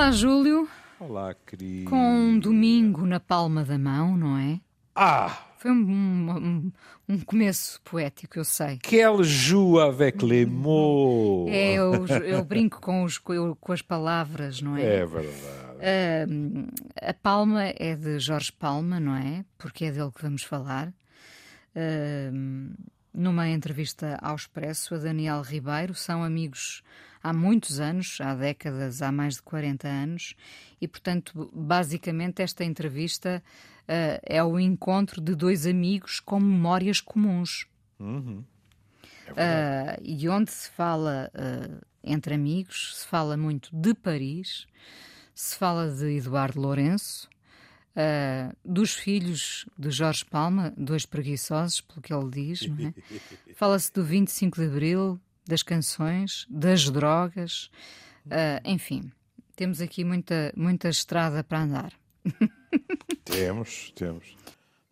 Olá, Júlio. Olá, querido. Com um domingo na palma da mão, não é? Ah! Foi um, um, um começo poético, eu sei. Quelle joue avec les mots! É, eu, eu brinco com, os, com as palavras, não é? É verdade. Uh, a Palma é de Jorge Palma, não é? Porque é dele que vamos falar. Uh, numa entrevista ao Expresso, a Daniel Ribeiro são amigos há muitos anos, há décadas, há mais de 40 anos, e portanto, basicamente, esta entrevista uh, é o encontro de dois amigos com memórias comuns. Uhum. É uh, e onde se fala uh, entre amigos, se fala muito de Paris, se fala de Eduardo Lourenço, Uh, dos filhos de Jorge Palma, dois preguiçosos, pelo que ele diz, é? Fala-se do 25 de Abril, das canções, das drogas, uh, enfim, temos aqui muita, muita estrada para andar. temos, temos.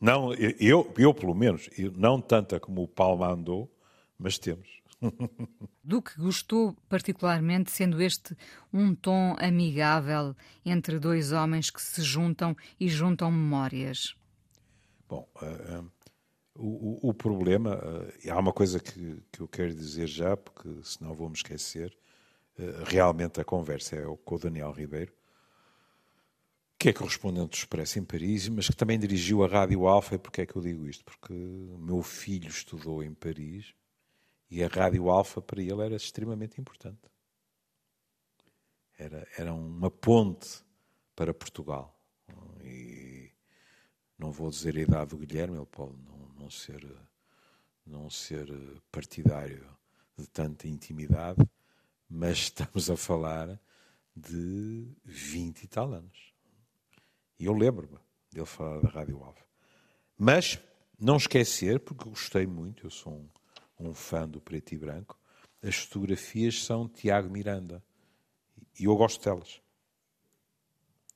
Não, eu, eu pelo menos, não tanta como o Palma andou, mas temos. Do que gostou particularmente, sendo este um tom amigável entre dois homens que se juntam e juntam memórias? Bom, uh, uh, o, o, problema, uh, há uma coisa que, que eu quero dizer já, porque senão vou-me esquecer. realmente a conversa é com o Daniel Ribeiro, que é correspondente do Expresso em Paris, mas que também dirigiu a Rádio Alfa. E porquê é que eu digo isto? Porque meu filho estudou em Paris e a Rádio Alfa para ele era extremamente importante. Era, era uma ponte para Portugal. E não vou dizer a idade do Guilherme, ele pode não, não, ser, não ser partidário de tanta intimidade, mas estamos a falar de 20 e tal anos. E eu lembro-me dele falar da Rádio Alfa. Mas não esquecer, porque gostei muito, eu sou um um fã do preto e branco, as fotografias são Tiago Miranda. E eu gosto delas.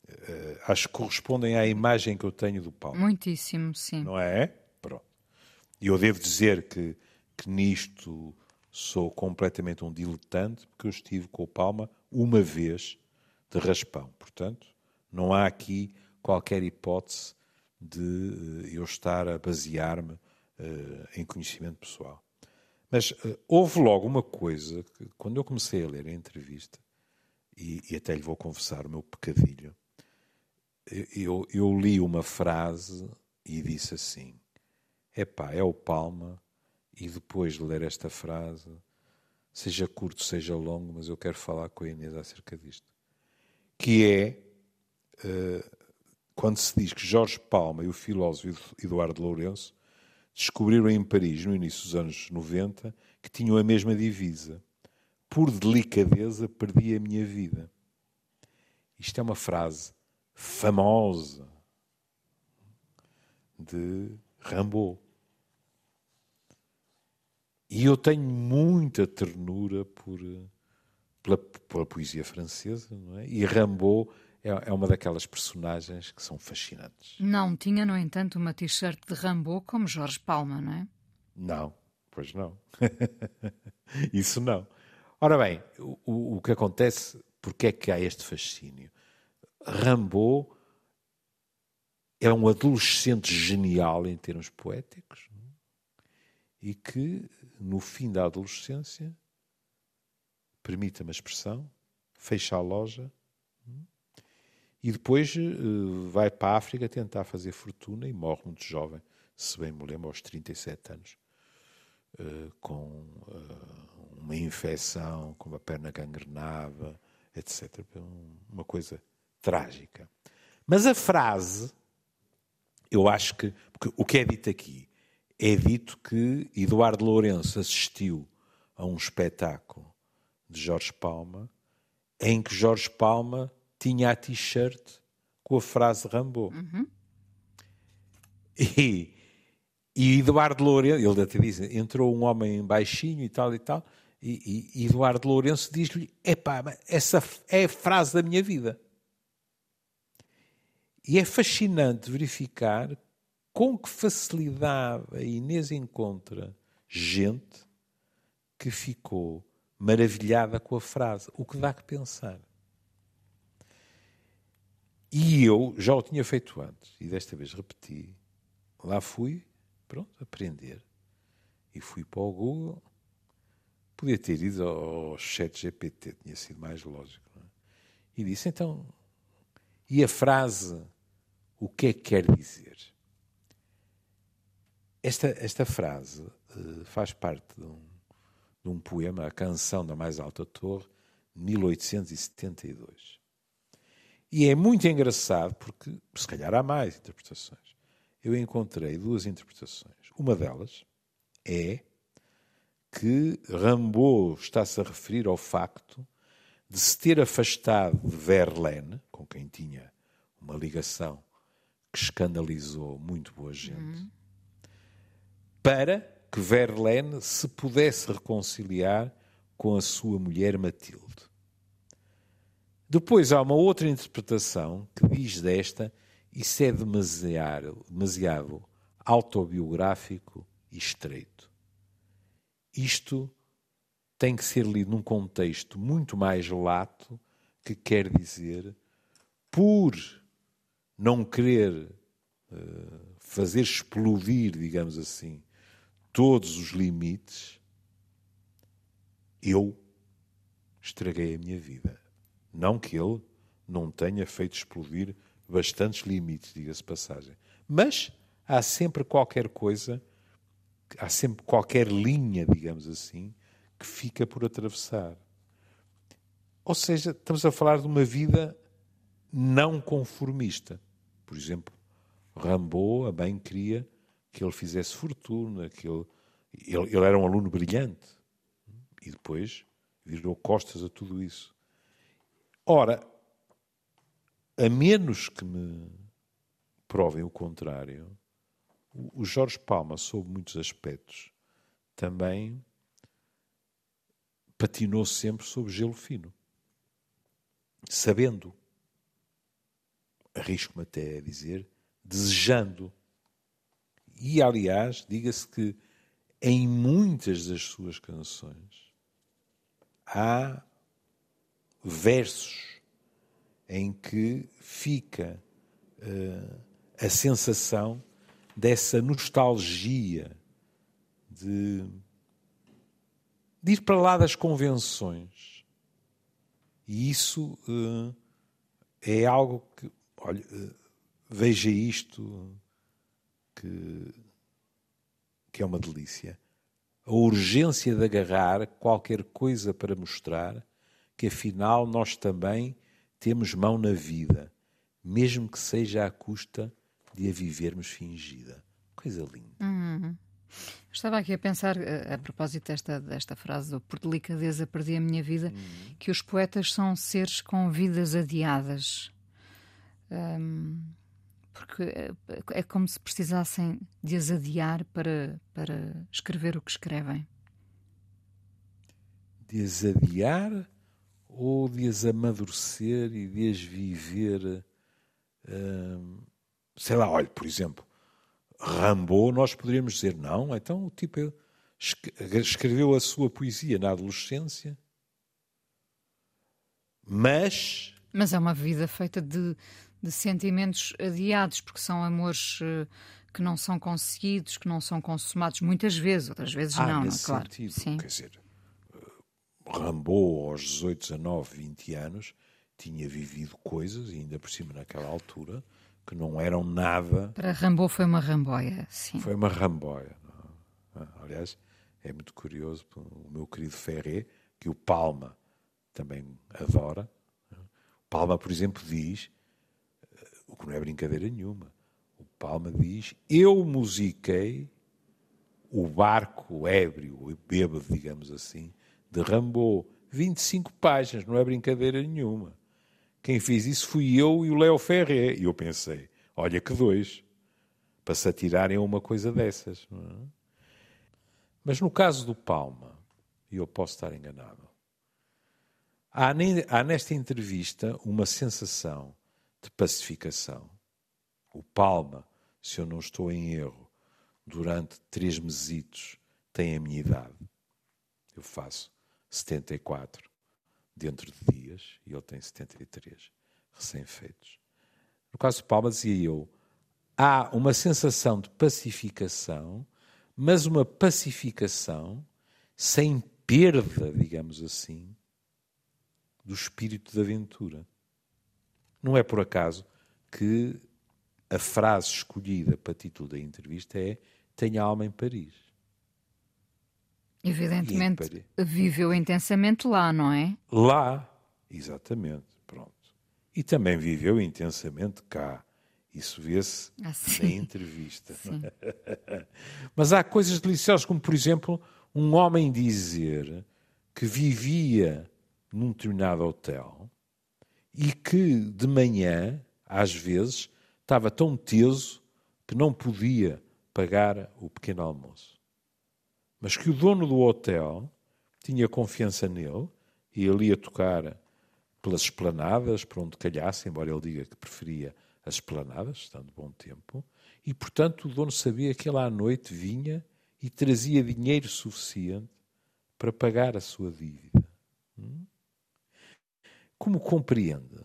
Uh, acho que correspondem à imagem que eu tenho do Paulo. Muitíssimo, sim. Não é? E eu devo dizer que, que nisto sou completamente um diletante, porque eu estive com o Palma uma vez de raspão. Portanto, não há aqui qualquer hipótese de uh, eu estar a basear-me uh, em conhecimento pessoal. Mas uh, houve logo uma coisa que, quando eu comecei a ler a entrevista, e, e até lhe vou confessar o meu pecadilho, eu, eu li uma frase e disse assim: Epá, é o Palma, e depois de ler esta frase, seja curto, seja longo, mas eu quero falar com a Inês acerca disto. Que é uh, quando se diz que Jorge Palma e o filósofo Eduardo Lourenço descobriram em Paris, no início dos anos 90, que tinham a mesma divisa. Por delicadeza, perdi a minha vida. Isto é uma frase famosa de Rimbaud. E eu tenho muita ternura por, pela, pela poesia francesa, não é? E Rimbaud é, é uma daquelas personagens que são fascinantes. Não tinha, no entanto, uma t-shirt de Rambo como Jorge Palma, não é? Não, pois não. Isso não. Ora bem, o, o que acontece, porque é que há este fascínio? Rambo é um adolescente genial em termos poéticos e que, no fim da adolescência, permita-me a expressão, fecha a loja e depois uh, vai para a África tentar fazer fortuna e morre muito jovem, se bem me lembro, aos 37 anos, uh, com uh, uma infecção, com uma perna gangrenada, etc. Uma coisa trágica. Mas a frase, eu acho que. O que é dito aqui? É dito que Eduardo Lourenço assistiu a um espetáculo de Jorge Palma, em que Jorge Palma tinha a t-shirt com a frase Rambo. Uhum. E, e Eduardo Lourenço, ele até diz, entrou um homem baixinho e tal e tal, e, e Eduardo Lourenço diz-lhe: epá, essa é a frase da minha vida. E é fascinante verificar com que facilidade a Inês encontra gente que ficou maravilhada com a frase, o que dá que pensar. E eu já o tinha feito antes, e desta vez repeti. Lá fui, pronto, aprender. E fui para o Google. Podia ter ido ao chat GPT, tinha sido mais lógico. É? E disse, então, e a frase, o que é que quer dizer? Esta, esta frase uh, faz parte de um, de um poema, A Canção da Mais Alta Torre, 1872. E é muito engraçado porque, se calhar, há mais interpretações. Eu encontrei duas interpretações. Uma delas é que Rambaud está-se a referir ao facto de se ter afastado de Verlaine, com quem tinha uma ligação que escandalizou muito boa gente, uhum. para que Verlaine se pudesse reconciliar com a sua mulher Matilde. Depois há uma outra interpretação que diz desta isso é demasiado, demasiado autobiográfico e estreito. Isto tem que ser lido num contexto muito mais lato, que quer dizer, por não querer uh, fazer explodir, digamos assim, todos os limites, eu estraguei a minha vida. Não que ele não tenha feito explodir bastantes limites, diga-se passagem. Mas há sempre qualquer coisa, há sempre qualquer linha, digamos assim, que fica por atravessar. Ou seja, estamos a falar de uma vida não conformista. Por exemplo, Rambo a bem queria que ele fizesse fortuna, que ele, ele, ele era um aluno brilhante. E depois virou costas a tudo isso. Ora, a menos que me provem o contrário, o Jorge Palma, sob muitos aspectos, também patinou sempre sob gelo fino, sabendo, arrisco-me até a dizer, desejando. E, aliás, diga-se que em muitas das suas canções há versos em que fica uh, a sensação dessa nostalgia de, de, ir para lá das convenções. E isso uh, é algo que, olha, uh, veja isto, que, que é uma delícia. A urgência de agarrar qualquer coisa para mostrar que afinal nós também temos mão na vida, mesmo que seja à custa de a vivermos fingida. Coisa linda. Uhum. Estava aqui a pensar, a, a, propósito desta, desta frase do por delicadeza perdi a minha vida, uhum. que os poetas são seres com vidas adiadas. Um, porque é, é como se precisassem de as adiar para, para escrever o que escrevem. De as adiar ou de as amadurecer e de as viver. Hum, sei lá, olha, por exemplo, Rambo, nós poderíamos dizer, não, então o tipo escreveu a sua poesia na adolescência, mas. Mas é uma vida feita de, de sentimentos adiados, porque são amores eh, que não são conseguidos, que não são consumados muitas vezes, outras vezes ah, não, nesse não, claro. Sentido, Sim. Quer dizer, Rambo, aos 18, 19, 20 anos, tinha vivido coisas, e ainda por cima naquela altura, que não eram nada. Para Rambo foi uma ramboia, sim. Foi uma ramboia. Não? É? Aliás, é muito curioso, o meu querido Ferré, que o Palma também adora. O Palma, por exemplo, diz, que não é brincadeira nenhuma, o Palma diz: Eu musiquei o barco ébrio, o bêbado, digamos assim, de Rambo. 25 páginas, não é brincadeira nenhuma. Quem fez isso fui eu e o Léo Ferré. E eu pensei, olha que dois, para se atirarem a uma coisa dessas. É? Mas no caso do Palma, e eu posso estar enganado, há, há nesta entrevista uma sensação de pacificação. O Palma, se eu não estou em erro, durante três mesitos tem a minha idade. Eu faço 74 dentro de dias e ele tem 73 recém-feitos. no caso de Palma, dizia eu, há uma sensação de pacificação, mas uma pacificação sem perda, digamos assim, do espírito de aventura. Não é por acaso que a frase escolhida para título da entrevista é Tenha alma em Paris. Evidentemente, em viveu intensamente lá, não é? Lá, exatamente, pronto. E também viveu intensamente cá. Isso vê-se ah, na entrevista. Mas há coisas deliciosas, como por exemplo, um homem dizer que vivia num determinado hotel e que de manhã, às vezes, estava tão teso que não podia pagar o pequeno almoço. Mas que o dono do hotel tinha confiança nele e ele ia tocar pelas esplanadas, por onde calhasse, embora ele diga que preferia as esplanadas, estando bom tempo, e portanto o dono sabia que ele à noite vinha e trazia dinheiro suficiente para pagar a sua dívida. Hum? Como compreende?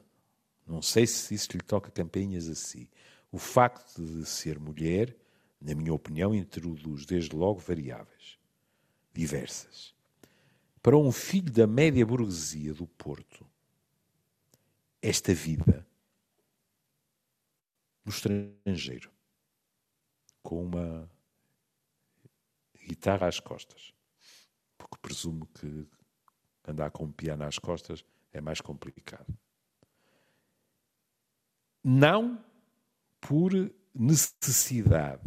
Não sei se isso lhe toca campainhas a si. O facto de ser mulher, na minha opinião, introduz desde logo variáveis diversas. Para um filho da média burguesia do Porto, esta vida no estrangeiro, com uma guitarra às costas, porque presumo que andar com um piano às costas é mais complicado. Não por necessidade,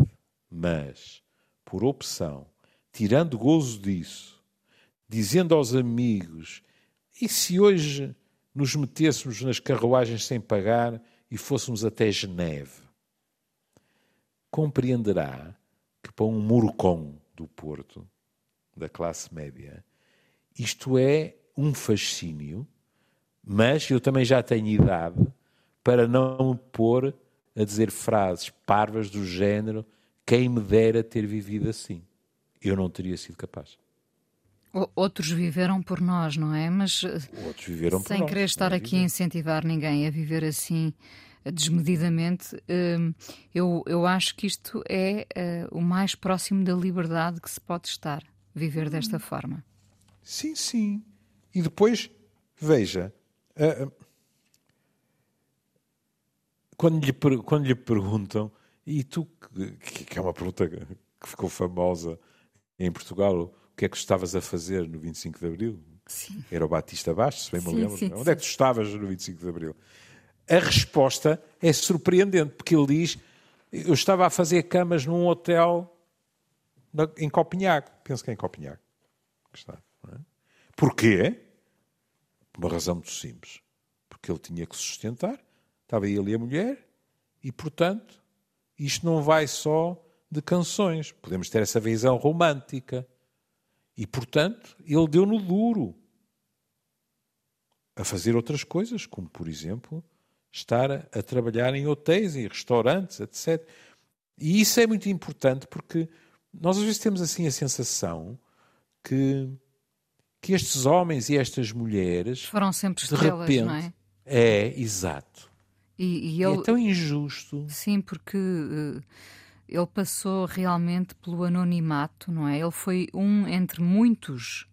mas por opção, tirando gozo disso, dizendo aos amigos: e se hoje nos metêssemos nas carruagens sem pagar e fôssemos até Geneve? Compreenderá que para um murcom do Porto, da classe média, isto é um fascínio mas eu também já tenho idade para não me pôr a dizer frases parvas do género quem me dera ter vivido assim. Eu não teria sido capaz. Outros viveram por nós, não é? Mas Outros viveram sem querer estar aqui a incentivar ninguém a viver assim desmedidamente, hum, eu, eu acho que isto é eh, o mais próximo da liberdade que se pode estar, viver desta forma. Sim, sim. E depois, veja, é, é. Quando, lhe, quando lhe perguntam, e tu, que, é uma pergunta que ficou famosa em Portugal, o que é que estavas a fazer no 25 de Abril? Sim. Era o Batista Bastos, se bem me lembro. Sim, Onde é que tu estavas no 25 de Abril? A resposta é surpreendente, porque ele diz: Eu estava a fazer camas num hotel em Copenhague. Penso que é em Copenhague. Está, é? Porquê? Uma razão muito simples. Porque ele tinha que sustentar, estava ele e a mulher, e, portanto, isto não vai só de canções. Podemos ter essa visão romântica. E, portanto, ele deu no duro a fazer outras coisas, como, por exemplo, estar a, trabalhar em hotéis e restaurantes, etc. E isso é muito importante porque nós às vezes temos assim a sensação que que estes homens e estas mulheres foram sempre estrelas, de repente, não é? É, exato. E, e ele, é tão injusto. Sim, porque uh, ele passou realmente pelo anonimato, não é? Ele foi um entre muitos.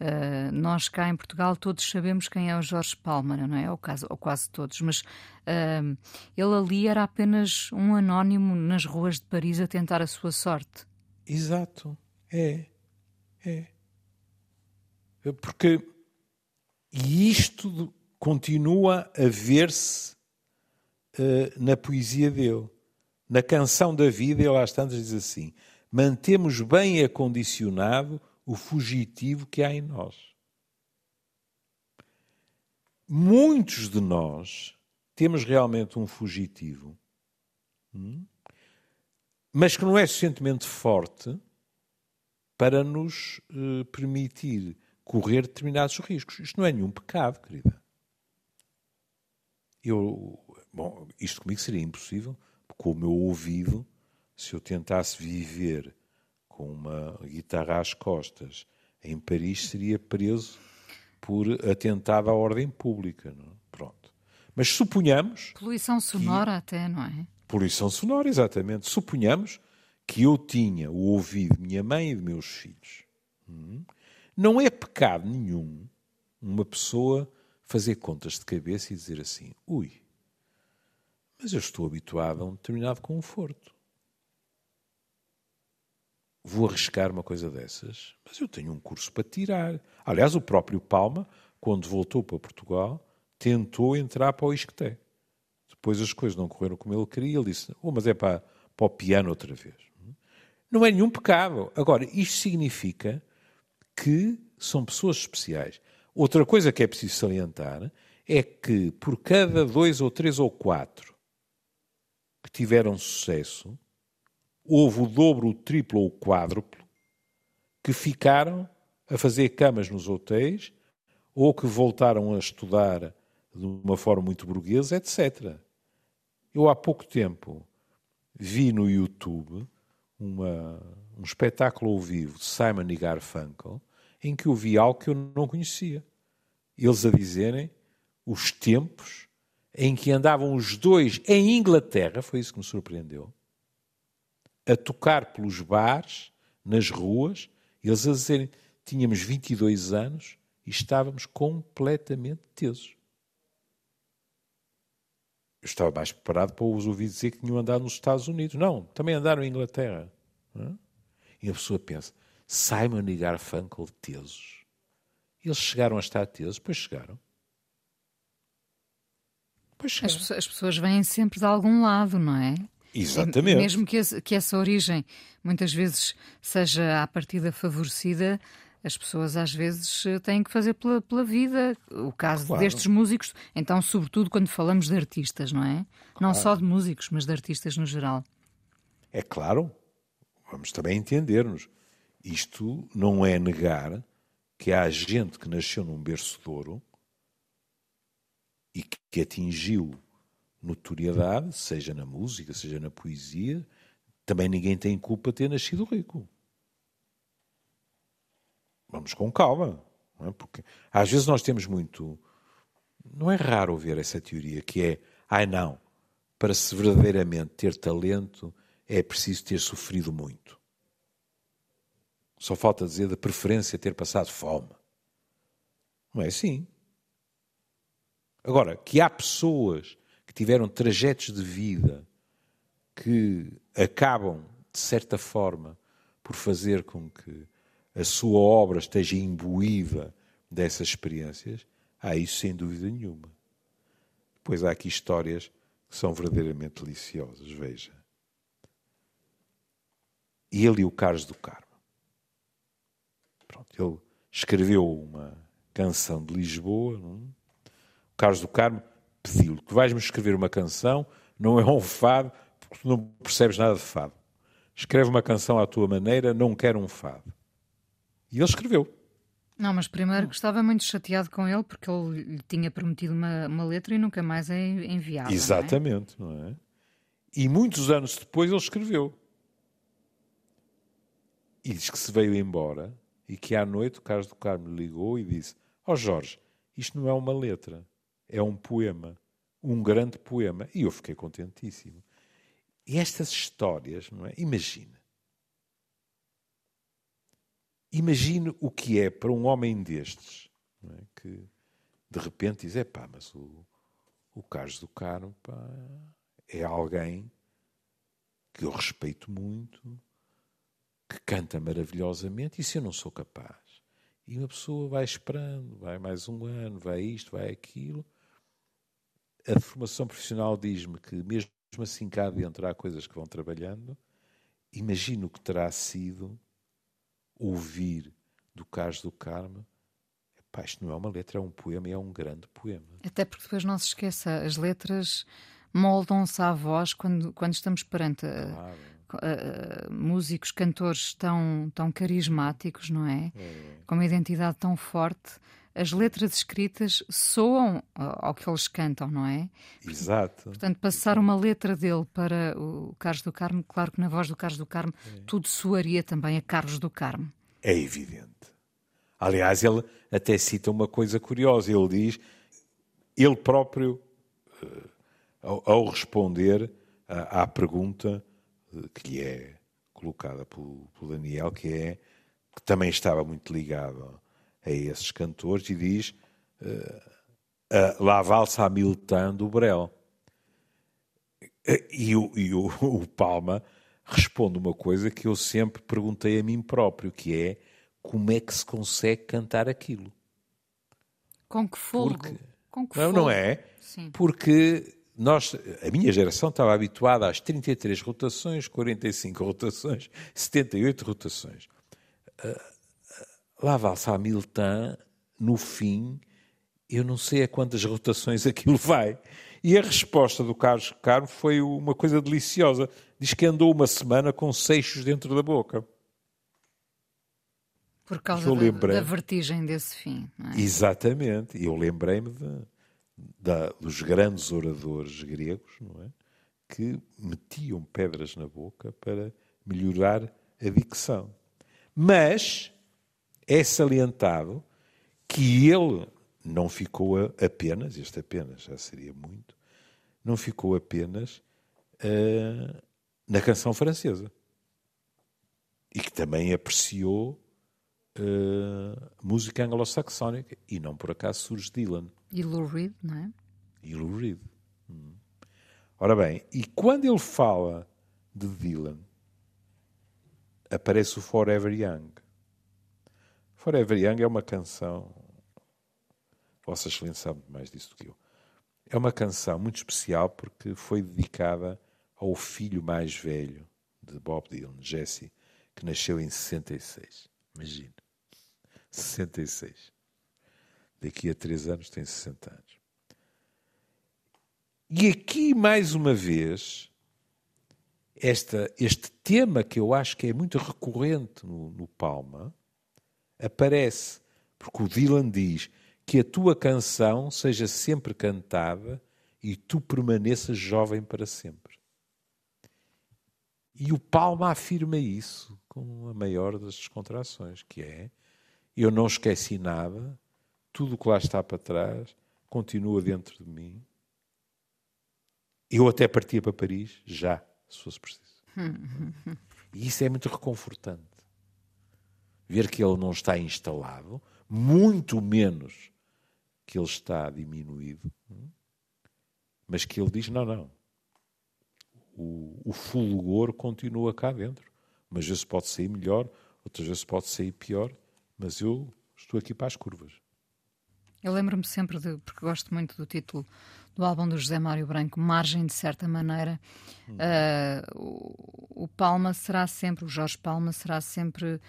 Uh, nós cá em Portugal todos sabemos quem é o Jorge Palmer, não é? Ou, caso, ou quase todos, mas uh, ele ali era apenas um anónimo nas ruas de Paris a tentar a sua sorte. Exato, é, é. Porque e isto continua a ver-se uh, na poesia dele. Na canção da vida, ele às tantas diz assim: mantemos bem acondicionado o fugitivo que há em nós. Muitos de nós temos realmente um fugitivo, hum? mas que não é suficientemente forte para nos uh, permitir correr determinados riscos. Isto não é nenhum pecado, querida. Eu, bom, isto comigo seria impossível, com o meu ouvido, se eu tentasse viver com uma guitarra às costas em Paris, seria preso por atentado à ordem pública. Não? É? Pronto. Mas suponhamos. Poluição sonora, que... até, não é? Poluição sonora, exatamente. Suponhamos que eu tinha o ouvido de minha mãe e de meus filhos. Hum? Não é pecado nenhum uma pessoa fazer contas de cabeça e dizer assim: ui, mas eu estou habituado a um determinado conforto. Vou arriscar uma coisa dessas, mas eu tenho um curso para tirar. Aliás, o próprio Palma, quando voltou para Portugal, tentou entrar para o Isqueté. Depois as coisas não correram como ele queria, ele disse: oh, mas é para, para o piano outra vez. Não é nenhum pecado. Agora, isto significa que são pessoas especiais. Outra coisa que é preciso salientar é que por cada dois ou três ou quatro que tiveram sucesso, houve o dobro, o triplo ou o quádruplo que ficaram a fazer camas nos hotéis ou que voltaram a estudar de uma forma muito burguesa, etc. Eu há pouco tempo vi no YouTube uma, um espetáculo ao vivo de Simon e Garfunkel em que eu vi algo que eu não conhecia. Eles a dizerem os tempos em que andavam os dois em Inglaterra, foi isso que me surpreendeu, a tocar pelos bares, nas ruas, eles a dizerem: tínhamos 22 anos e estávamos completamente tesos. Eu estava mais preparado para os ouvir dizer que tinham andado nos Estados Unidos. Não, também andaram em Inglaterra. E a pessoa pensa: Simon e Garfunkel tesos. Eles chegaram a estar tesos, depois chegaram. As, as, pessoas vêm sempre de algum lado, não é? Exatamente. mesmo que, esse, que essa origem muitas vezes seja à partida favorecida, as pessoas às vezes têm que fazer pela, pela vida. O caso claro. destes músicos, então, sobretudo quando falamos de artistas, não é? Claro. Não só de músicos, mas de artistas no geral. É claro, vamos também entender-nos. Isto não é negar que há gente que nasceu num berço de ouro e que atingiu notoriedade, seja na música, seja na poesia, também ninguém tem culpa de ter nascido rico. Vamos com calma, é? porque às vezes nós temos muito. Não é raro ouvir essa teoria que é, ai ah, não, para se verdadeiramente ter talento é preciso ter sofrido muito. Só falta dizer da preferência ter passado fome. Não é assim. Agora, que há pessoas que tiveram trajetos de vida que acabam, de certa forma, por fazer com que a sua obra esteja imbuída dessas experiências, há isso sem dúvida nenhuma. Pois há aqui histórias que são verdadeiramente deliciosas, veja. Ele e o Carlos do Carmo. Pronto, ele escreveu uma canção de Lisboa, não? É? Carlos do Carmo pediu-lhe: Tu vais-me escrever uma canção, não é um fado, porque tu não percebes nada de fado. Escreve uma canção à tua maneira, não quero um fado. E ele escreveu. Não, mas primeiro estava muito chateado com ele porque ele lhe tinha prometido uma, uma letra e nunca mais é enviado. Exatamente, não é? não é? E muitos anos depois ele escreveu. E diz que se veio embora e que à noite o Carlos do Carmo ligou e disse: Ó oh Jorge, isto não é uma letra é um poema, um grande poema. E eu fiquei contentíssimo. E estas histórias, não é? Imagina. Imagine o que é para um homem destes, é? que de repente diz: é pá, mas o, o Carlos do Carmo pá, é alguém que eu respeito muito, que canta maravilhosamente, e se eu não sou capaz? E uma pessoa vai esperando, vai mais um ano, vai isto, vai aquilo, a formação profissional diz-me que, mesmo assim, cá dentro há coisas que vão trabalhando. Imagino que terá sido ouvir do Carlos do Carmo. Epá, isto não é uma letra, é um poema e é um grande poema. Até porque depois não se esqueça, as letras moldam-se à voz quando, quando estamos perante claro. Músicos, cantores tão, tão carismáticos, não é? é? Com uma identidade tão forte as letras escritas soam ao que eles cantam, não é? Exato. Portanto, passar uma letra dele para o Carlos do Carmo, claro que na voz do Carlos do Carmo é. tudo soaria também a Carlos do Carmo. É evidente. Aliás, ele até cita uma coisa curiosa. Ele diz, ele próprio ao, responder à pergunta que lhe é colocada pelo, pelo, Daniel, que é que também estava muito ligado a esses cantores, e diz uh, La Valsa Hamilton do Brel. E, o, e o, o Palma responde uma coisa que eu sempre perguntei a mim próprio, que é como é que se consegue cantar aquilo? Com que fogo? Porque, Com que não, fogo? não é? Sim. Porque nós, a minha geração estava habituada às 33 rotações, 45 rotações, 78 rotações. Uh, lá valsa Hamilton, no fim, eu não sei a quantas rotações aquilo vai. E a resposta do Carlos Carmo foi uma coisa deliciosa. Diz que andou uma semana com seixos dentro da boca. Por causa da, da, vertigem desse fim. É? Exatamente. E eu lembrei-me de, de, dos grandes oradores gregos não é? que metiam pedras na boca para melhorar a dicção. Mas é salientado que ele não ficou apenas, este apenas já seria muito, não ficou apenas uh, na canção francesa. E que também apreciou uh, música anglo-saxónica. E não por acaso surge Dylan. E Lou Reed, não é? E Lou Reed. Hum. Ora bem, e quando ele fala de Dylan, aparece o Forever Young. Forever Young é uma canção. Vossa Excelência sabe mais disso do que eu. É uma canção muito especial porque foi dedicada ao filho mais velho de Bob Dylan, Jesse, que nasceu em 66. Imagina. 66. Daqui a três anos tem 60 anos. E aqui, mais uma vez, esta, este tema que eu acho que é muito recorrente no, no Palma aparece, porque o Dylan diz que a tua canção seja sempre cantada e tu permaneças jovem para sempre. E o Palma afirma isso com a maior das descontrações, que é eu não esqueci nada, tudo o que lá está para trás continua dentro de mim. Eu até partia para Paris, já, se fosse preciso. E isso é muito reconfortante. Ver que ele não está instalado, muito menos que ele está diminuído, mas que ele diz: não, não. O, o fulgor continua cá dentro. Mas vezes pode sair melhor, outras vezes pode sair pior mas eu estou aqui para as curvas. Eu lembro-me sempre de, porque gosto muito do título do álbum do José Mário Branco, Margem de certa maneira. Hum. Uh, o, o, Palma será sempre, o Jorge Palma será sempre, uh,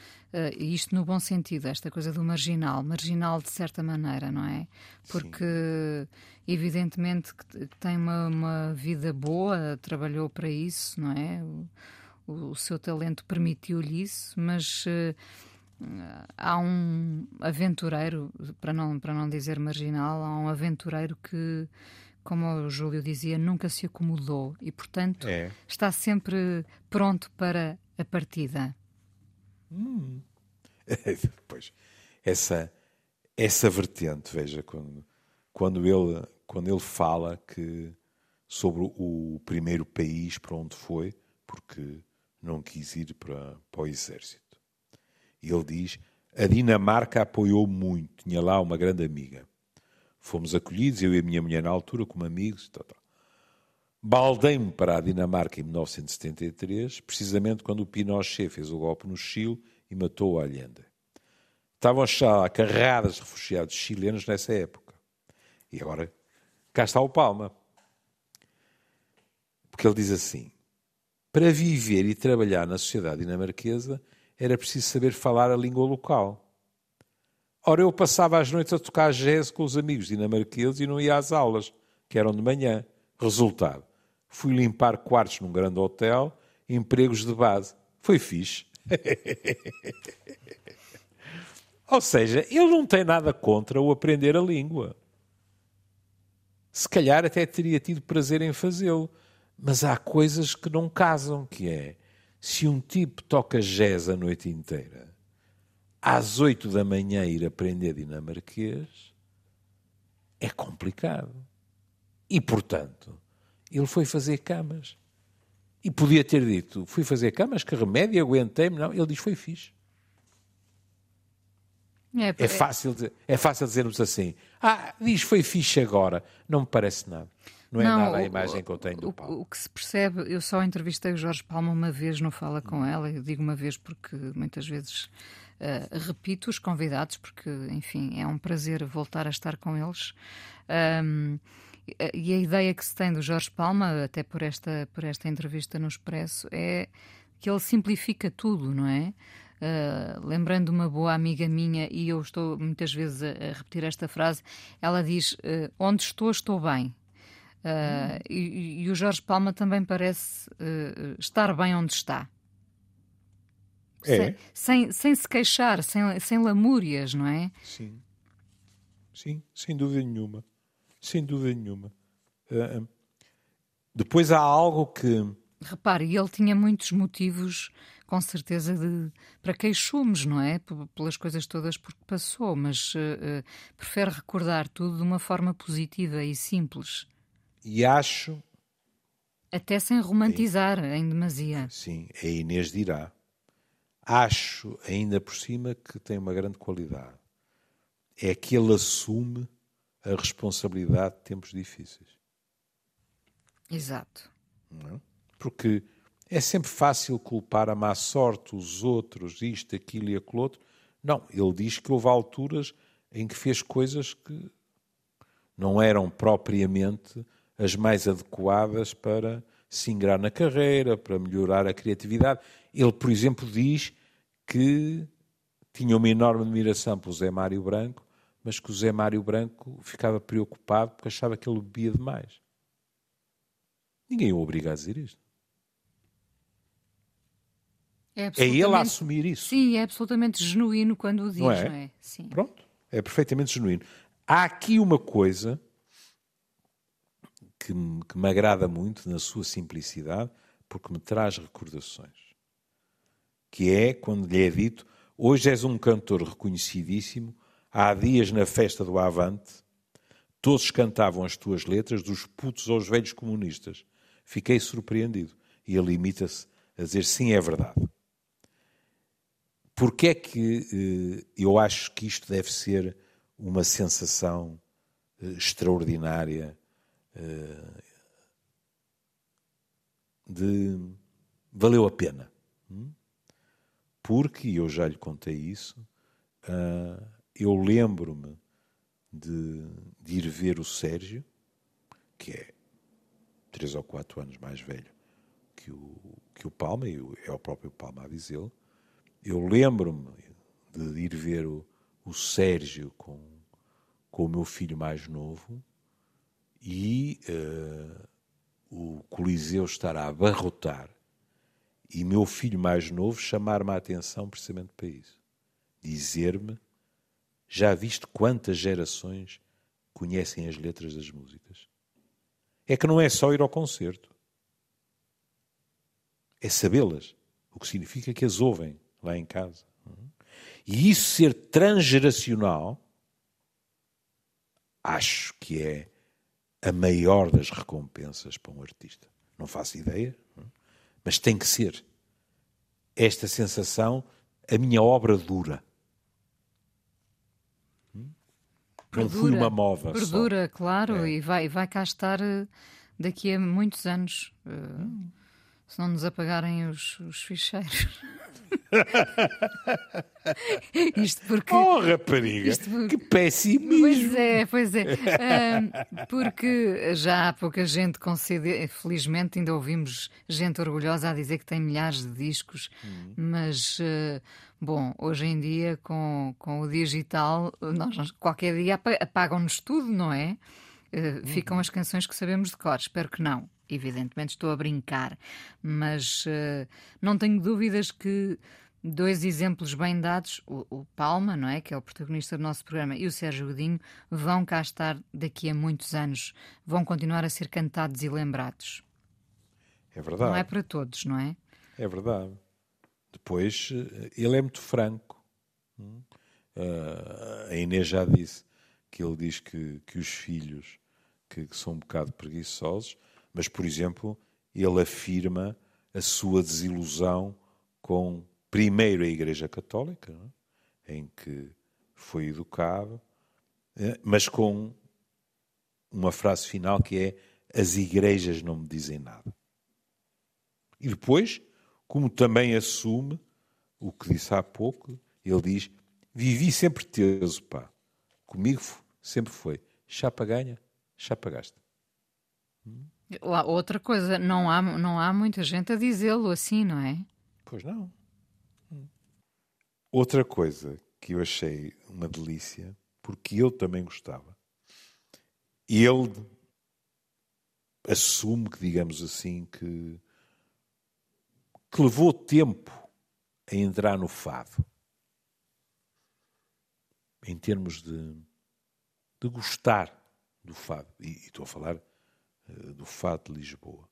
isto no bom sentido, esta coisa do marginal, marginal de certa maneira, não é? Porque Sim. evidentemente que, que tem uma, uma, vida boa, trabalhou para isso, não é? O, o seu talento permitiu-lhe isso, mas. Uh, há um aventureiro, para não, para não dizer marginal, há um aventureiro que, como o Júlio dizia, nunca se acomodou e, portanto, é. está sempre pronto para a partida. Hum. pois, essa, essa vertente, veja, quando, quando, ele, quando ele fala que sobre o primeiro país para onde foi, porque não quis ir para, para o exército. E ele diz: A Dinamarca apoiou muito, tinha lá uma grande amiga. Fomos acolhidos, eu e a minha mulher na altura, como amigos. Tal, tal. Baldei-me para a Dinamarca em 1973, precisamente quando o Pinochet fez o golpe no Chile e matou o Allende. Estavam já carradas de refugiados chilenos nessa época. E agora, cá está o Palma. Porque ele diz assim: para viver e trabalhar na sociedade dinamarquesa, era preciso saber falar a língua local. Ora, eu passava as noites a tocar jazz com os amigos dinamarqueses e não ia às aulas, que eram de manhã. Resultado, fui limpar quartos num grande hotel, empregos de base. Foi fixe. Ou seja, ele não tem nada contra o aprender a língua. Se calhar até teria tido prazer em fazê-lo. Mas há coisas que não casam, que é se um tipo toca jazz a noite inteira, às oito da manhã ir aprender dinamarquês, é complicado. E, portanto, ele foi fazer camas. E podia ter dito, fui fazer camas, que remédio, aguentei-me. Não, ele diz, foi fixe. É, é, fácil, é fácil dizermos assim. Ah, diz foi fixe agora. Não me parece nada. Não é não, nada a imagem o, que eu tenho do Paulo. O, o, que se percebe, eu só entrevistei o Jorge Palma uma vez, não fala com ela. Eu digo uma vez porque muitas vezes uh, repito os convidados, porque, enfim, é um prazer voltar a estar com eles. Um, e a ideia que se tem do Jorge Palma, até por esta, por esta entrevista no Expresso, é que ele simplifica tudo, não é? Uh, lembrando uma boa amiga minha, e eu estou muitas vezes a, a repetir esta frase, ela diz: uh, Onde estou, estou bem. Uh, e, e, o Jorge Palma também parece estar bem onde está. É. Sem, sem, sem, se queixar, sem, sem lamúrias, não é? Sim. Sim, sem dúvida nenhuma sem dúvida nenhuma. Uh, depois há algo que. Repare, ele tinha muitos motivos, com certeza, de, para queixumes, não é? P pelas coisas todas por que passou, mas uh, uh, prefere recordar tudo de uma forma positiva e simples. E acho. Até sem romantizar é, em demasia. Sim, a Inês dirá. Acho, ainda por cima, que tem uma grande qualidade. É que ele assume a responsabilidade de tempos difíceis. Exato. É? Porque é sempre fácil culpar a má sorte, os outros, isto, aquilo e aquilo outro. Não, ele diz que houve alturas em que fez coisas que não eram propriamente as mais adequadas para se ingrar na carreira, para melhorar a criatividade. Ele, por exemplo, diz que tinha uma enorme admiração pelo Zé Mário Branco mas que o Zé Mário Branco ficava preocupado porque achava que ele bebia demais. Ninguém o obriga a dizer isto. É, é ele a assumir isso. Sim, é absolutamente genuíno quando o diz, não é? Não é? Pronto, é perfeitamente genuíno. Há aqui uma coisa que me, que me agrada muito na sua simplicidade, porque me traz recordações. Que é quando lhe é dito: hoje és um cantor reconhecidíssimo, Há dias na festa do Avante, todos cantavam as tuas letras, dos putos aos velhos comunistas. Fiquei surpreendido. E ele limita-se a dizer sim, é verdade. Porque é que eh, eu acho que isto deve ser uma sensação eh, extraordinária de valeu a pena. Hum? Porque, eu já lhe contei isso, uh, eu lembro-me de, de, ir ver o Sérgio, que é três ou quatro anos mais velho que o, que o Palma, e é o próprio Palma a dizê-lo. Eu lembro-me de ir ver o, o Sérgio com, com o meu filho mais novo e uh, o Coliseu estar a abarrotar e meu filho mais novo chamar-me a atenção precisamente para isso. Dizer-me já viste quantas gerações conhecem as letras das músicas? É que não é só ir ao concerto. É sabê-las. O que significa que as ouvem lá em casa. E isso ser transgeracional, acho que é a maior das recompensas para um artista. Não faço ideia, mas tem que ser. Esta sensação, a minha obra dura. Não fui uma moda. Perdura, só. claro, é. e vai, vai cá estar eh, daqui a muitos anos. Hum. Se não nos apagarem os, os ficheiros. isto porque. Oh, rapariga! Isto porque... Que péssimo! Pois é, pois é. Porque já há pouca gente com CD. Felizmente ainda ouvimos gente orgulhosa a dizer que tem milhares de discos, hum. mas. Uh, Bom, hoje em dia, com, com o digital, nós, qualquer dia apagam-nos tudo, não é? Uh, ficam as canções que sabemos de cor. Espero que não. Evidentemente estou a brincar, mas uh, não tenho dúvidas que dois exemplos bem dados, o, o, Palma, não é, que é o protagonista do nosso programa, e o Sérgio Godinho, vão cá estar daqui a muitos anos, vão continuar a ser cantados e lembrados. É verdade. Não é para todos, não é? É verdade. Depois, eh, ele é muito franco. Uh, a Inês já disse que ele diz que, que os filhos que, que são um bocado preguiçosos, mas, por exemplo, ele afirma a sua desilusão com, primeiro, a Igreja Católica, é? em que foi educado, é? mas com uma frase final que é: As igrejas não me dizem nada. E depois, como também assume o que disse há pouco, ele diz: Vivi sempre teso, pá. Comigo sempre foi. Chapa ganha, chapa gasta. Outra coisa, não há, não há muita gente a dizê-lo assim, não é? Pois não. Outra coisa que eu achei uma delícia, porque eu também gostava, e ele assume que, digamos assim, que, que levou tempo a entrar no fado. Em termos de, de gostar do fado. E, e estou a falar do fado de Lisboa.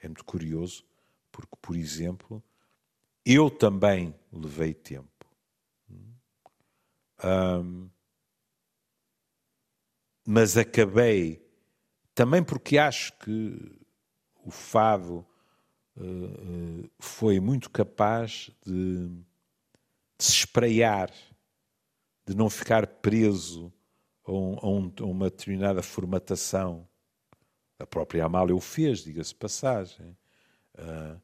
É muito curioso, porque, por exemplo, eu também levei tempo. Um, mas acabei, também porque acho que o fado uh, foi muito capaz de, de se espraiar, de não ficar preso a, um, a, um, a uma determinada formatação. A própria Amália o fez, diga-se passagem. Uh,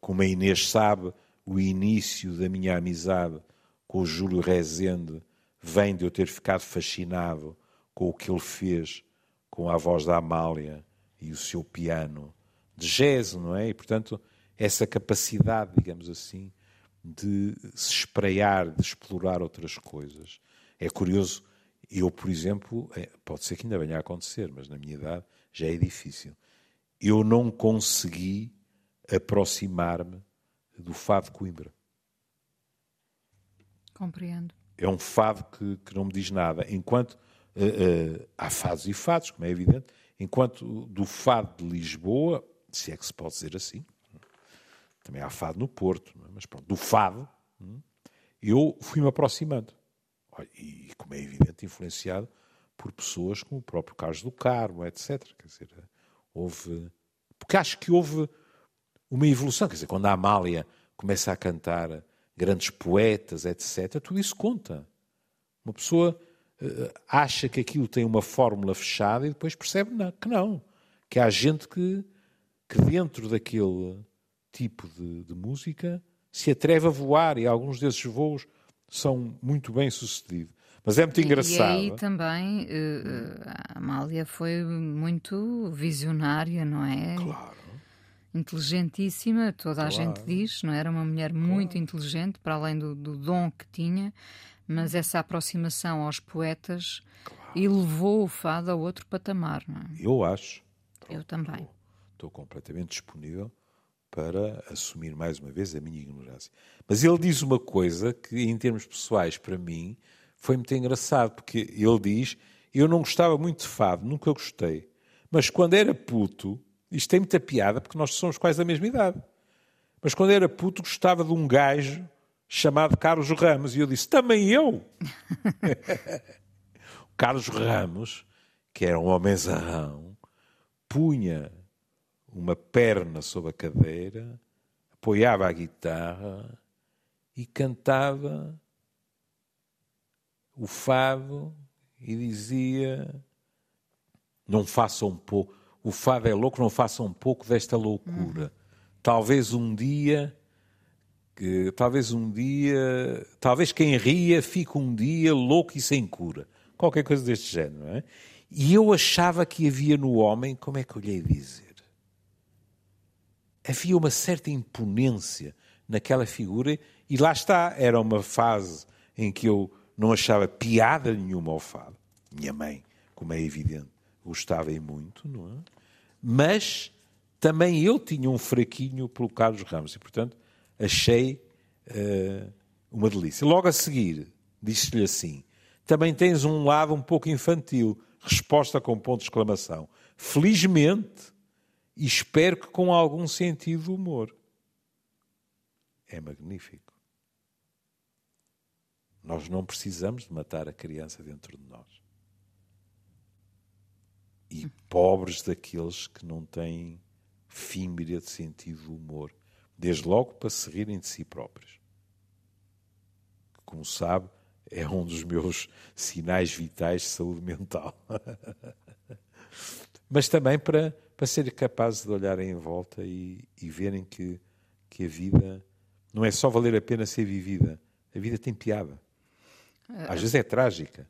como a Inês sabe, o início da minha amizade com o Júlio Rezende vem de eu ter ficado fascinado com o que ele fez com a voz da Amália e o seu piano de jazz, não é? E, portanto, essa capacidade, digamos assim, de se espraiar, de explorar outras coisas. É curioso, eu, por exemplo, é, pode ser que ainda venha a acontecer, mas na minha idade já é difícil. Eu não consegui aproximar-me do fado de Coimbra. Compreendo. É um fado que, que não me diz nada. Enquanto uh, uh, há fados e fados, como é evidente, enquanto do fado de Lisboa, se é que se pode dizer assim, também há fado no Porto, é? mas pronto, do fado, hum, eu fui-me aproximando. E, como é evidente, influenciado por pessoas como o próprio Carlos do Carmo, etc. Quer dizer, houve. Porque acho que houve uma evolução. Quer dizer, quando a Amália começa a cantar grandes poetas, etc., tudo isso conta. Uma pessoa uh, acha que aquilo tem uma fórmula fechada e depois percebe que não. Que há gente que, que dentro daquele tipo de, de música se atreve a voar e alguns desses voos são muito bem sucedidos. Mas é muito engraçado. E aí também uh, a Amália foi muito visionária, não é? Claro inteligentíssima, toda claro. a gente diz, não é? era uma mulher muito claro. inteligente, para além do, do, dom que tinha, mas essa aproximação aos poetas claro. elevou o fado a outro patamar, não é? Eu acho. Eu também. Estou, estou completamente disponível para assumir mais uma vez a minha ignorância. Mas ele diz uma coisa que, em termos pessoais, para mim, foi muito engraçado, porque ele diz: Eu não gostava muito de fado, nunca gostei. Mas quando era puto, isto tem muita piada porque nós somos quase da mesma idade. Mas quando era puto gostava de um gajo chamado Carlos Ramos e eu disse, também eu. Carlos Ramos, que era um homem zarrão, punha uma perna sobre a cadeira, apoiava a guitarra e cantava o fado e dizia: Não façam pouco o fado é louco, não faça um pouco desta loucura. Uhum. Talvez um dia, que, talvez um dia, talvez quem ria fique um dia louco e sem cura. Qualquer coisa deste género, não é? E eu achava que havia no homem, como é que eu lhe ia dizer? Havia uma certa imponência naquela figura, e lá está, era uma fase em que eu não achava piada nenhuma ao fado. Minha mãe, como é evidente, gostava e muito, não é? Mas também eu tinha um fraquinho pelo Carlos Ramos e, portanto, achei uh, uma delícia. Logo a seguir, disse-lhe assim: também tens um lado um pouco infantil. Resposta com ponto de exclamação. Felizmente, espero que com algum sentido de humor. É magnífico. Nós não precisamos de matar a criança dentro de nós. E pobres daqueles que não têm fímbria de sentido do humor, desde logo para se rirem de si próprios. Como sabe, é um dos meus sinais vitais de saúde mental. Mas também para, para ser capazes de olharem em volta e, e verem que, que a vida não é só valer a pena ser vivida, a vida tem piada. Às vezes é trágica,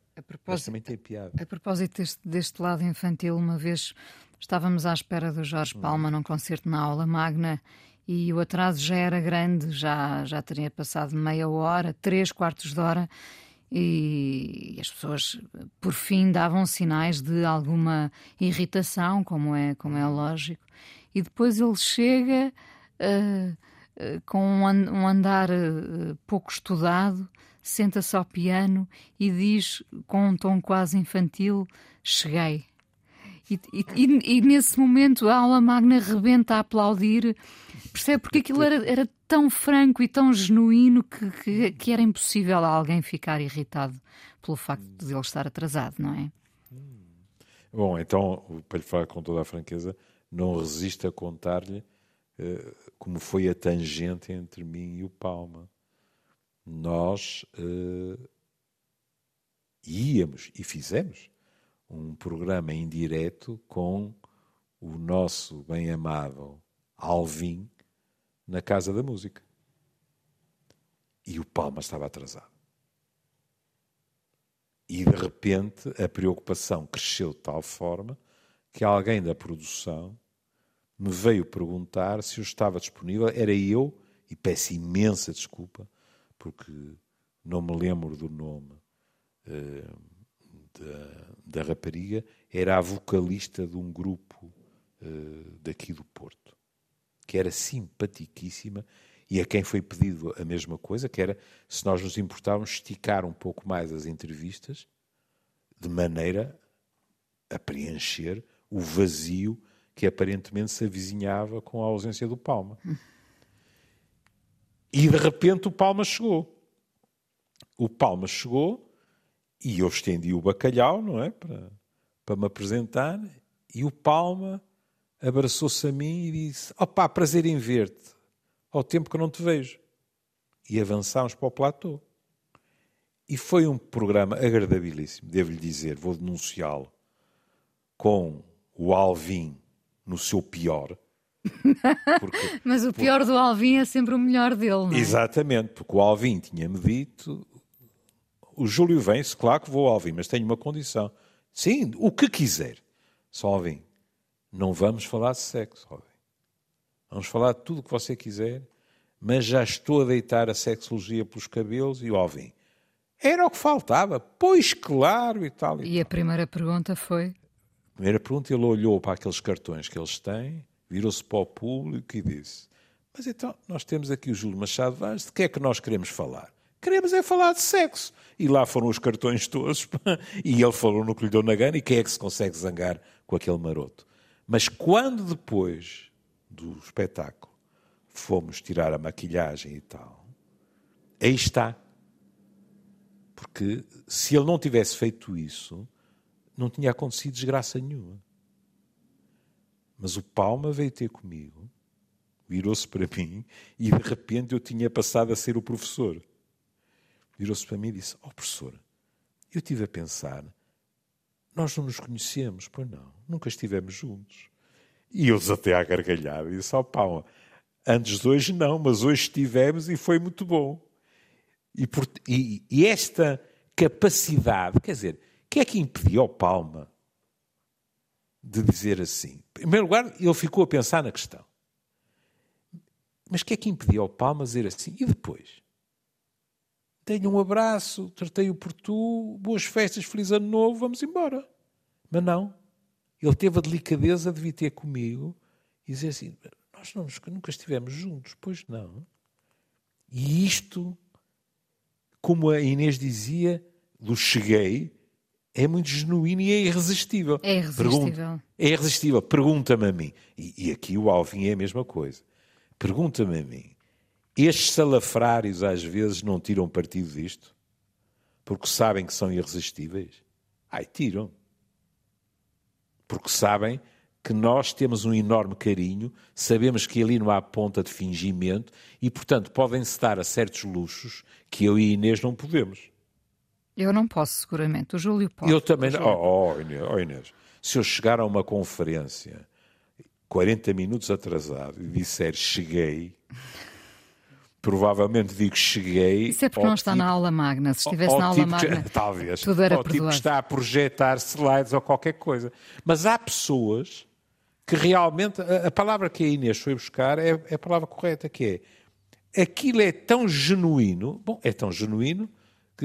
mas também tem piada. A propósito deste, deste lado infantil, uma vez estávamos à espera do Jorge Palma num concerto na aula magna e o atraso já era grande, já, já teria passado meia hora, três quartos de hora, e, as pessoas, por fim, davam sinais de alguma irritação, como é, como é lógico, e depois ele chega uh, uh, com um, andar uh, pouco estudado, senta-se ao piano e diz com um tom quase infantil: Cheguei. E, e, e, nesse momento a aula magna rebenta a aplaudir, percebe? Porque aquilo era, era tão franco e tão genuíno que, que, que, era impossível a alguém ficar irritado pelo facto de ele estar atrasado, não é? Bom, então, para lhe falar com toda a franqueza, não resisto a contar-lhe uh, como foi a tangente entre mim e o Palma. Nós uh, íamos e fizemos um programa em direto com o nosso bem-amado Alvin na Casa da Música. E o Palma estava atrasado. E de repente a preocupação cresceu de tal forma que alguém da produção me veio perguntar se eu estava disponível. Era eu, e peço imensa desculpa, porque não me lembro do nome. Uh, da, da rapariga era a vocalista de um grupo uh, daqui do Porto, que era simpaticíssima e a quem foi pedido a mesma coisa, que era se nós nos importávamos esticar um pouco mais as entrevistas, de maneira a preencher o vazio que aparentemente se avizinhava com a ausência do Palma. E de repente o Palma chegou. O Palma chegou e eu estendi o bacalhau, não é? Para, para me apresentar. E o Palma abraçou-se a mim e disse: Opá, prazer em ver-te. Ao tempo que não te vejo. E avançámos para o platô. E foi um programa agradabilíssimo, devo-lhe dizer, vou denunciá-lo, com o Alvin no seu pior. Porque, Mas o pior porque... do Alvin é sempre o melhor dele, não é? Exatamente, porque o Alvin tinha-me dito o Júlio vem-se, claro que vou, Alvin, mas tenho uma condição. Sim, o que quiser. Só, Alvin, não vamos falar de sexo, Alvin. Vamos falar de tudo o que você quiser, mas já estou a deitar a sexologia pelos cabelos e, Alvin, era o que faltava. Pois claro e tal. E, e a primeira pergunta foi? A primeira pergunta, ele olhou para aqueles cartões que eles têm, virou-se para o público e disse: Mas então, nós temos aqui o Júlio Machado Vaz, de que é que nós queremos falar? Queremos é falar de sexo. E lá foram os cartões todos, e ele falou no que lhe deu na gana, e quem é que se consegue zangar com aquele maroto? Mas quando depois do espetáculo fomos tirar a maquilhagem e tal, aí está. Porque se ele não tivesse feito isso, não tinha acontecido desgraça nenhuma. Mas o Palma veio ter comigo, virou-se para mim e de repente eu tinha passado a ser o professor virou-se para mim e disse: Ó oh, professor, eu estive a pensar, nós não nos conhecemos, pois não, nunca estivemos juntos. E eles até à gargalhada e disse: Ó oh, pau, antes de hoje não, mas hoje estivemos e foi muito bom. E, por, e, e esta capacidade, quer dizer, que é que impediu ao Palma de dizer assim? Em primeiro lugar, ele ficou a pensar na questão. Mas que é que impediu ao Palma dizer assim? E depois? Tenho um abraço, tratei-o por tu, boas festas, feliz ano novo, vamos embora. Mas não. Ele teve a delicadeza de vir ter comigo e dizer assim: Nós não, nunca estivemos juntos, pois não. E isto, como a Inês dizia, do cheguei, é muito genuíno e é irresistível. É irresistível. é irresistível. Pergunta-me a mim. E, e, aqui o Alvin é a mesma coisa. Pergunta-me a mim. Estes salafrários às vezes não tiram partido disto, porque sabem que são irresistíveis. Ai, tiram. Porque sabem que nós temos um enorme carinho, sabemos que ali não há ponta de fingimento e, portanto, podem-se dar a certos luxos que eu e Inês não podemos. Eu não posso, seguramente. O Júlio pode. Eu também. não. Oh, oh, Inês, oh, Inês, se eu chegar a uma conferência 40 minutos atrasado e disser cheguei, provavelmente digo cheguei. Isso é porque não está tipo, na aula magna. Se estivesse na aula tipo magna, talvez, tudo era tipo que está a projetar slides ou qualquer coisa. Mas há pessoas que realmente, a, a palavra que a Inês foi buscar é, é, a palavra correta, que é aquilo é tão genuíno, bom, é tão genuíno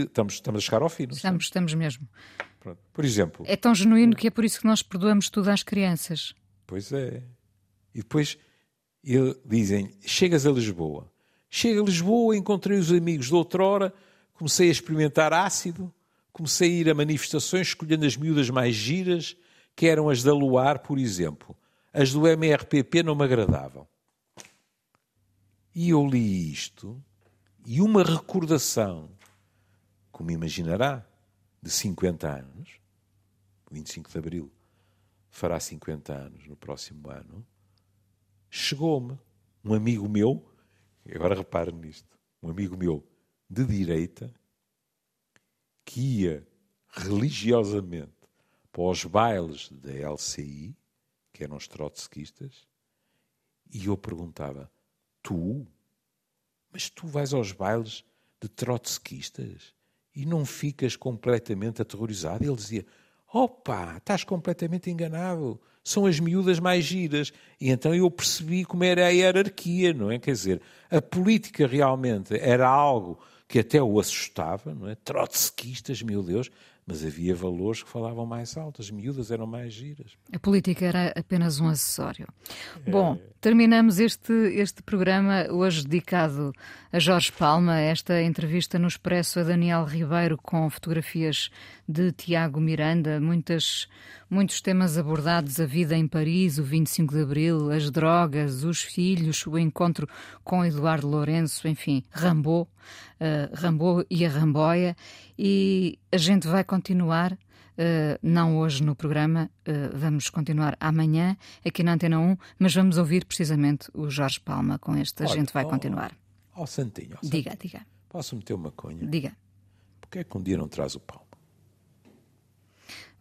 que estamos, estamos a chegar ao fim. Estamos, estamos mesmo. Pronto. Por exemplo. É tão genuíno que é por isso que nós perdoamos tudo às crianças. Pois é. E depois ele, dizem: chegas a Lisboa. Chego a Lisboa, encontrei os amigos de outrora, comecei a experimentar ácido, comecei a ir a manifestações escolhendo as miúdas mais giras, que eram as da Luar, por exemplo. As do MRPP não me agradavam. E eu li isto e uma recordação, como imaginará, de 50 anos, 25 de Abril fará 50 anos no próximo ano, chegou-me um amigo meu, agora repare nisto, um amigo meu de direita, que ia religiosamente para os bailes da LCI, que eram os trotskistas, e eu perguntava: Tu? Mas tu vais aos bailes de trotskistas e não ficas completamente aterrorizado? Ele dizia: Opa, estás completamente enganado. São as miúdas mais giras. E então eu percebi como era a hierarquia, não é? Quer dizer, a política realmente era algo que até o assustava, não é? Trotskistas, meu Deus, mas havia valores que falavam mais alto, as miúdas eram mais giras. A política era apenas um acessório. É. Bom, terminamos este, este programa hoje dedicado a Jorge Palma, esta entrevista no Expresso a Daniel Ribeiro com fotografias de Tiago Miranda, muitas, muitos temas abordados, a vida em Paris, o 25 de Abril, as drogas, os filhos, o encontro com Eduardo Lourenço, enfim, Rambo, uh, Rambo e a Ramboia, e a gente vai continuar Uh, não hoje no programa, uh, vamos continuar amanhã aqui na Antena 1, mas vamos ouvir precisamente o Jorge Palma com este. A Olha, gente vai oh, continuar. Ó oh, Santinho, oh, diga, diga. Posso meter uma conha? Diga. Porquê é que um dia não traz o Palma?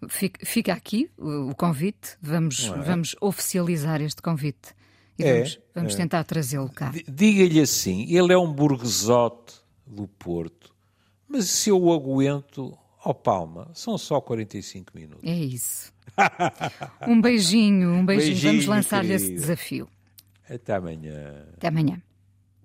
Fica, fica aqui o, o convite, vamos, é? vamos oficializar este convite e é, vamos, vamos é. tentar trazê-lo cá. Diga-lhe assim: ele é um burguesote do Porto, mas se eu o aguento, Ó oh, Palma, são só 45 minutos. É isso. um beijinho, um beijinho. beijinho Vamos lançar-lhe esse desafio. Até amanhã. Até amanhã.